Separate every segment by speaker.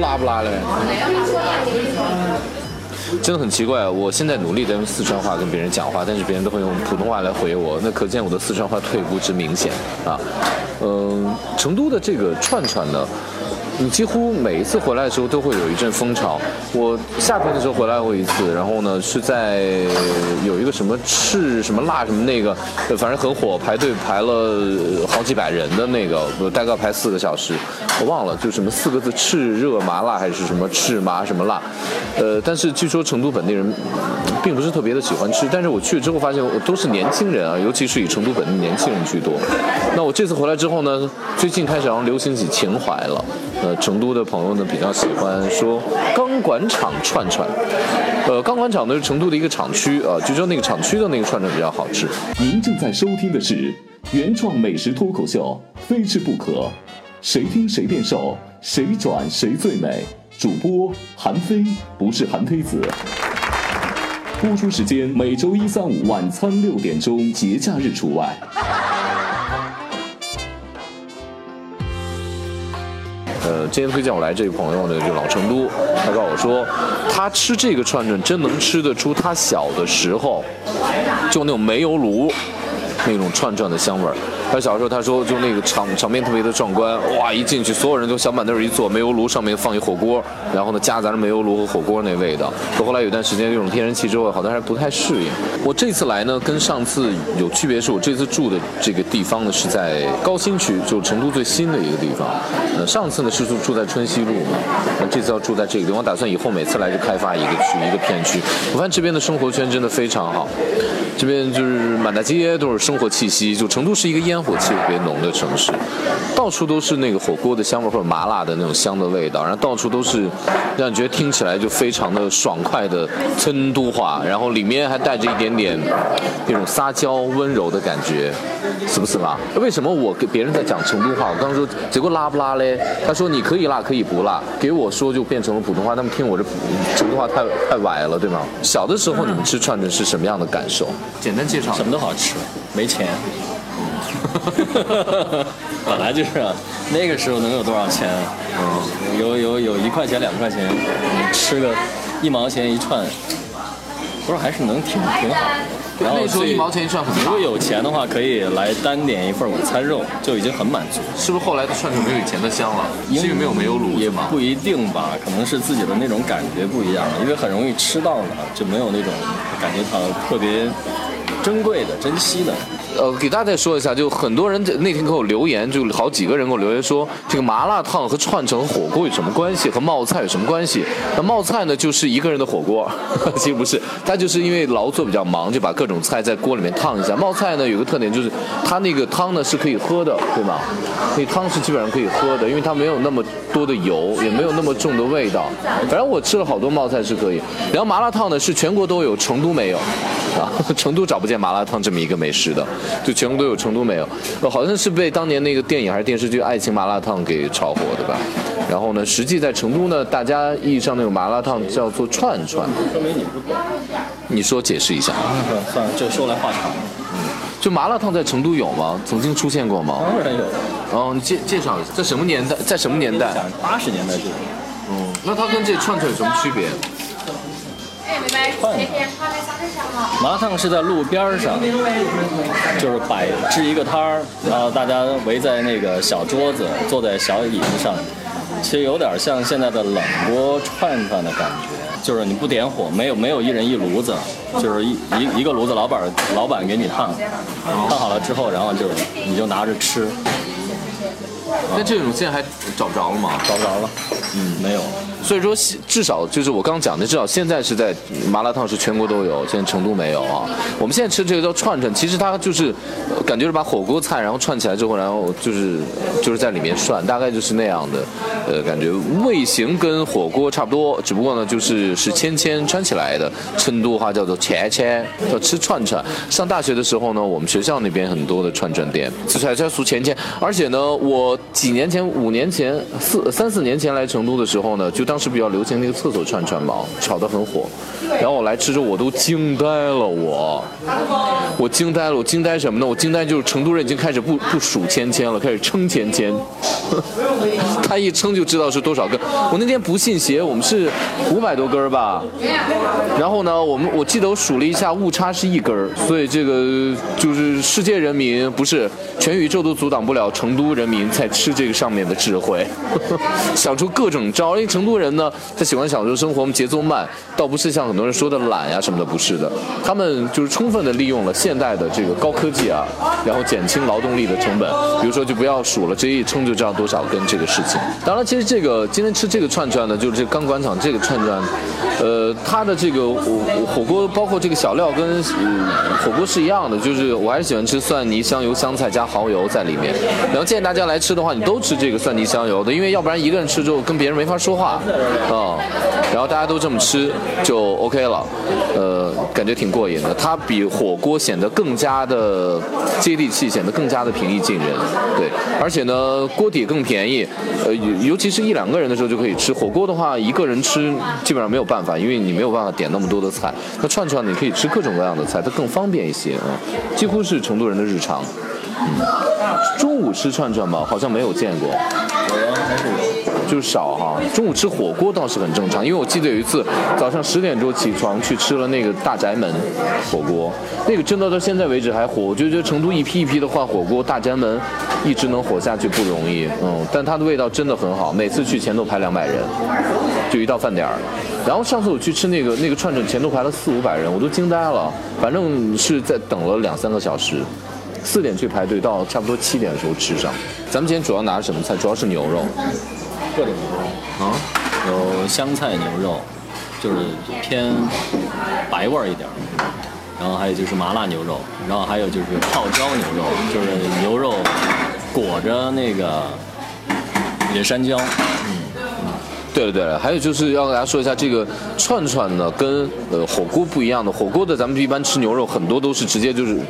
Speaker 1: 拉不拉嘞？真的很奇怪，我现在努力的用四川话跟别人讲话，但是别人都会用普通话来回我，那可见我的四川话退步之明显啊。嗯，成都的这个串串呢。你几乎每一次回来的时候都会有一阵风潮。我夏天的时候回来过一次，然后呢是在有一个什么赤什么辣什么那个，反正很火，排队排了好几百人的那个，大概排四个小时，我忘了就什么四个字赤热麻辣还是什么赤麻什么辣，呃，但是据说成都本地人并不是特别的喜欢吃，但是我去了之后发现我都是年轻人啊，尤其是以成都本地年轻人居多。那我这次回来之后呢，最近开始好像流行起情怀了。呃，成都的朋友呢比较喜欢说钢管厂串串，呃，钢管厂呢是成都的一个厂区啊，据说那个厂区的那个串串比较好吃。
Speaker 2: 您正在收听的是原创美食脱口秀《非吃不可》，谁听谁变瘦，谁转谁最美。主播韩非不是韩非子。播出时间每周一、三、五晚餐六点钟，节假日除外。
Speaker 1: 呃，今天推荐我来这位朋友呢，就老成都，他告诉我说，他吃这个串串真能吃得出他小的时候，就那种煤油炉那种串串的香味儿。他小时候他说就那个场场面特别的壮观，哇，一进去所有人都小板凳一坐，煤油炉上面放一火锅，然后呢夹杂着煤油炉和火锅那味道。可后来有段时间用天然气之后，好像还不太适应。我这次来呢，跟上次有区别是我这次住的这个地方呢是在高新区，就成都最新的一个地方。呃，上次呢是住住在春熙路嘛，那这次要住在这个地方，我打算以后每次来就开发一个区一个片区。我发现这边的生活圈真的非常好，这边就是满大街都是生活气息，就成都是一个烟。火气特别浓的城市，到处都是那个火锅的香味或者麻辣的那种香的味道，然后到处都是让你觉得听起来就非常的爽快的成都话，然后里面还带着一点点那种撒娇温柔的感觉，是不是嘛？为什么我给别人在讲成都话，我刚说结果辣不辣嘞？他说你可以辣可以不辣，给我说就变成了普通话，他们听我这成都话太太歪了，对吗？小的时候你们吃串串是什么样的感受？简单介绍。
Speaker 3: 什么都好吃，没钱。本来就是啊，那个时候能有多少钱？嗯，有有有一块钱两块钱，吃个一毛钱一串，不是还是能挺挺好的。
Speaker 1: 然后那时候一毛钱一串很
Speaker 3: 如果有钱的话，可以来单点一份午餐肉，就已经很满足。
Speaker 1: 是不是后来的串串没有以前的香了？因为没有没有卤
Speaker 3: 也不一定吧，可能是自己的那种感觉不一样了。因为很容易吃到了，就没有那种感觉它特别珍贵的、珍惜的。
Speaker 1: 呃，给大家再说一下，就很多人那天给我留言，就好几个人给我留言说，这个麻辣烫和串成火锅有什么关系？和冒菜有什么关系？那冒菜呢，就是一个人的火锅，其实不是，他就是因为劳作比较忙，就把各种菜在锅里面烫一下。冒菜呢有个特点就是，它那个汤呢是可以喝的，对吗？那汤是基本上可以喝的，因为它没有那么多的油，也没有那么重的味道。反正我吃了好多冒菜是可以。然后麻辣烫呢是全国都有，成都没有，啊，成都找不见麻辣烫这么一个美食的。就全国都有，成都没有。呃，好像是被当年那个电影还是电视剧《爱情麻辣烫》给炒火的吧。然后呢，实际在成都呢，大家意义上那种麻辣烫叫做串串。
Speaker 3: 说明你不懂。
Speaker 1: 你说解释一下。
Speaker 3: 算了，就说来话长。
Speaker 1: 嗯，就麻辣烫在成都有吗？曾经出现过吗？
Speaker 3: 当然有。
Speaker 1: 哦，你介介绍一下，在什么年代？在什么年代？
Speaker 3: 八十年代就有。
Speaker 1: 哦，那它跟这串串有什么区别？
Speaker 3: 麻辣烫是在路边上，就是摆置一个摊儿，然后大家围在那个小桌子，坐在小椅子上，其实有点像现在的冷锅串串的感觉，就是你不点火，没有没有一人一炉子，就是一一一个炉子，老板老板给你烫，烫好了之后，然后就你就拿着吃。
Speaker 1: 那这种现在还找不着了吗？
Speaker 3: 找不着了，嗯，没有。
Speaker 1: 所以说，至少就是我刚讲的，至少现在是在麻辣烫是全国都有，现在成都没有啊。我们现在吃这个叫串串，其实它就是感觉是把火锅菜然后串起来之后，然后就是就是在里面涮，大概就是那样的呃感觉，味型跟火锅差不多，只不过呢就是是签签串起来的。成都话叫做签签，叫吃串串。上大学的时候呢，我们学校那边很多的串串店，吃出来叫数签签。而且呢，我几年前、五年前、四三四年前来成都的时候呢，就当时比较流行那个厕所串串嘛，炒得很火。然后我来吃之后，我都惊呆了，我，我惊呆了，我惊呆什么呢？我惊呆就是成都人已经开始不不数千千了，开始称千千。他一称就知道是多少根。我那天不信邪，我们是五百多根吧。然后呢，我们我记得我数了一下，误差是一根，所以这个就是世界人民不是全宇宙都阻挡不了成都人民在吃这个上面的智慧，想出各种招。因为成都人呢，他喜欢享受生活，我们节奏慢，倒不是像很多人说的懒呀什么的，不是的。他们就是充分的利用了现代的这个高科技啊，然后减轻劳动力的成本。比如说，就不要数了，直接一称就知道多少根这个事情。当然，其实这个今天吃这个串串呢，就是这钢管厂这个串串，呃，它的这个火火锅包括这个小料跟火锅是一样的，就是我还是喜欢吃蒜泥、香油、香菜加蚝油在里面。然后建议大家来吃的话，你都吃这个蒜泥香油的，因为要不然一个人吃之后跟别人没法说话，啊，然后大家都这么吃就 OK 了，呃，感觉挺过瘾的。它比火锅显得更加的接地气，显得更加的平易近人，对，而且呢，锅底更便宜，呃，尤其是一两个人的时候就可以吃。火锅的话，一个人吃基本上没有办法，因为你没有办法点那么多的菜。那串串你可以吃各种各样的菜，它更方便一些啊，几乎是成都人的日常。嗯，中午吃串串吧？好像没有见过。少哈，中午吃火锅倒是很正常，因为我记得有一次早上十点钟起床去吃了那个大宅门火锅，那个真的到现在为止还火。我就觉得成都一批一批的换火锅，大宅门一直能火下去不容易，嗯，但它的味道真的很好，每次去前头排两百人，就一到饭点儿。然后上次我去吃那个那个串串，前头排了四五百人，我都惊呆了，反正是在等了两三个小时，四点去排队，到差不多七点的时候吃上。咱们今天主要拿什么菜？主要是牛肉。
Speaker 3: 各种牛肉啊，有香菜牛肉，就是偏白味儿一点儿，然后还有就是麻辣牛肉，然后还有就是泡椒牛肉，就是牛肉裹着那个野山椒。嗯，
Speaker 1: 对了对了，还有就是要跟大家说一下，这个串串呢跟呃火锅不一样的，火锅的咱们一般吃牛肉很多都是直接就是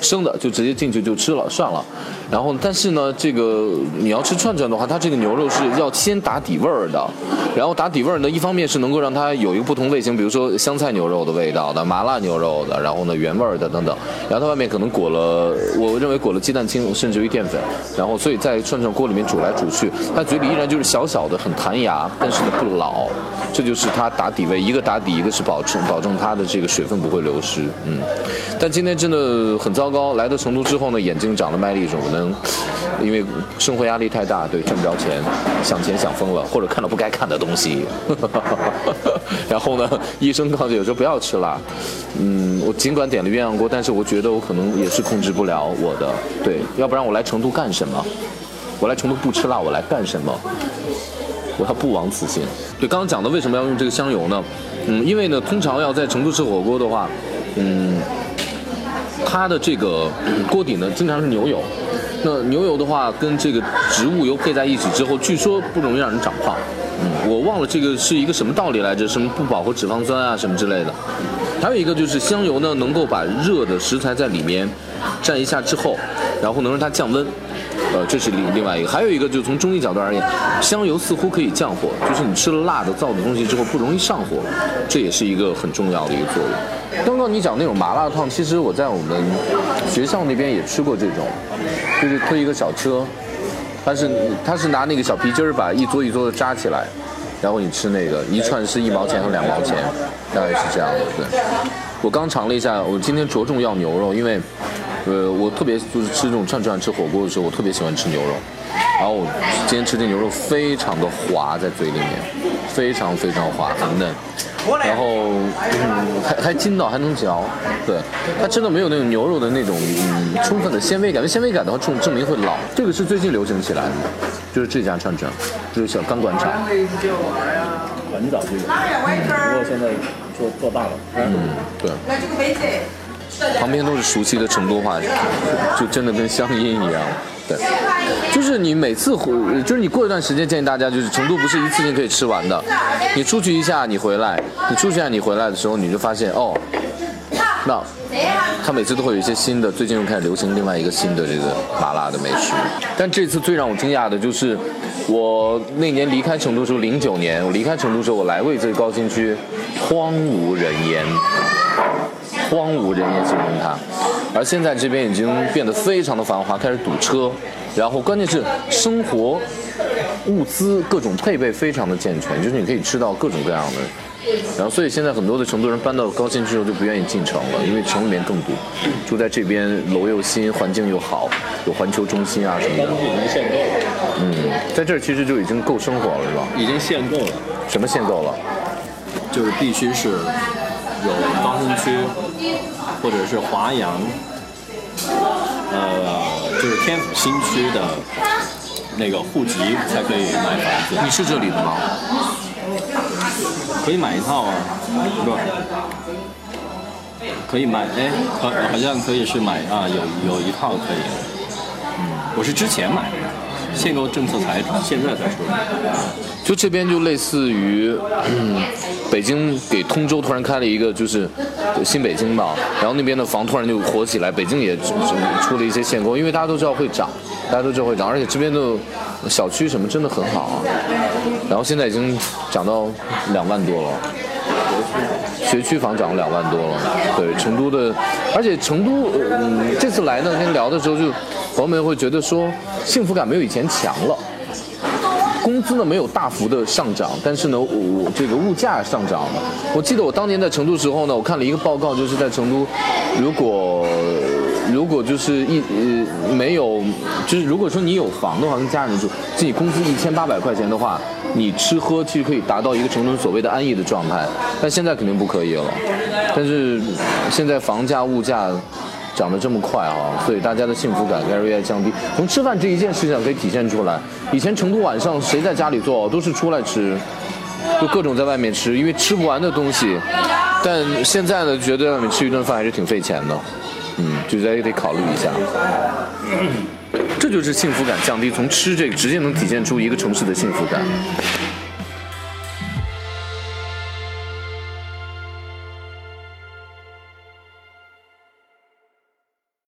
Speaker 1: 生的，就直接进去就吃了算了。然后，但是呢，这个你要吃串串的话，它这个牛肉是要先打底味儿的。然后打底味儿呢，一方面是能够让它有一个不同类型，比如说香菜牛肉的味道的、麻辣牛肉的，然后呢原味儿的等等。然后它外面可能裹了，我认为裹了鸡蛋清，甚至于淀粉。然后所以在串串锅里面煮来煮去，它嘴里依然就是小小的、很弹牙，但是呢不老。这就是它打底味，一个打底，一个是保证保证它的这个水分不会流失。嗯。但今天真的很糟糟糕，来到成都之后呢，眼睛长了麦粒肿，可能因为生活压力太大，对，挣不着钱，想钱想疯了，或者看到不该看的东西。然后呢，医生告诉有时候不要吃辣。嗯，我尽管点了鸳鸯锅，但是我觉得我可能也是控制不了我的。对，要不然我来成都干什么？我来成都不吃辣，我来干什么？我要不枉此行。对，刚刚讲的为什么要用这个香油呢？嗯，因为呢，通常要在成都吃火锅的话，嗯，它的这个锅底呢，经常是牛油。那牛油的话，跟这个植物油配在一起之后，据说不容易让人长胖。嗯，我忘了这个是一个什么道理来着？什么不饱和脂肪酸啊，什么之类的。还有一个就是香油呢，能够把热的食材在里面蘸一下之后，然后能让它降温。呃，这是另另外一个，还有一个，就是从中医角度而言，香油似乎可以降火，就是你吃了辣的、燥的东西之后不容易上火，这也是一个很重要的一个作用。刚刚你讲那种麻辣烫，其实我在我们学校那边也吃过这种，就是推一个小车，它是它是拿那个小皮筋把一桌一桌的扎起来，然后你吃那个一串是一毛钱和两毛钱，大概是这样的。对，我刚尝了一下，我今天着重要牛肉，因为。呃，我特别就是吃这种串串吃火锅的时候，我特别喜欢吃牛肉。然后我今天吃这牛肉非常的滑，在嘴里面，非常非常滑，很嫩。然后嗯，还还筋道，还能嚼。对，它真的没有那种牛肉的那种嗯充分的纤维感。纤维感的话，证证明会老。这个是最近流行起来的，就是这家串串，就是小钢管厂。
Speaker 3: 很早就有，不过现在做做大了。
Speaker 1: 嗯，对。旁边都是熟悉的成都话，就真的跟乡音一样。对，就是你每次回，就是你过一段时间建议大家，就是成都不是一次性可以吃完的。你出去一下，你回来，你出去一下，你回来的时候，你就发现哦，那他每次都会有一些新的，最近又开始流行另外一个新的这个麻辣的美食。但这次最让我惊讶的就是，我那年离开成都的时候，零九年我离开成都的时候，我来过一次高新区，荒无人烟，荒无人烟形容它。而现在这边已经变得非常的繁华，开始堵车，然后关键是生活物资各种配备非常的健全，就是你可以吃到各种各样的。然后，所以现在很多的成都人搬到高新区之后就不愿意进城了，因为城里面更堵。住在这边楼又新，环境又好，有环球中心啊什么的。
Speaker 3: 限购。
Speaker 1: 嗯，在这儿其实就已经够生活了，是吧？
Speaker 3: 已经限购了。
Speaker 1: 什么限购了？
Speaker 3: 就是必须是有高新区或者是华阳，呃，就是天府新区的那个户籍才可以买房子。
Speaker 1: 你是这里的吗？
Speaker 3: 可以买一套啊，不，可以买，哎，可好像可以是买啊，有有一套可以，我是之前买的，限购政策才现在才出来，
Speaker 1: 就这边就类似于，嗯，北京给通州突然开了一个就是新北京吧，然后那边的房突然就火起来，北京也出了一些限购，因为大家都知道会涨，大家都知道会涨，而且这边的小区什么真的很好啊。然后现在已经涨到两万多了，学区房涨了两万多了。对，成都的，而且成都，嗯，这次来呢，跟聊的时候就，朋友们会觉得说，幸福感没有以前强了，工资呢没有大幅的上涨，但是呢，我这个物价上涨了。我记得我当年在成都时候呢，我看了一个报告，就是在成都，如果。如果就是一呃没有，就是如果说你有房的话，跟家人住，自己工资一千八百块钱的话，你吃喝其实可以达到一个成都所谓的安逸的状态，但现在肯定不可以了。但是现在房价物价涨得这么快啊，所以大家的幸福感开始越降低。从吃饭这一件事情可以体现出来。以前成都晚上谁在家里做，都是出来吃，就各种在外面吃，因为吃不完的东西。但现在呢，觉得外面吃一顿饭还是挺费钱的。嗯，就觉得也得考虑一下，这就是幸福感降低。从吃这个直接能体现出一个城市的幸福感。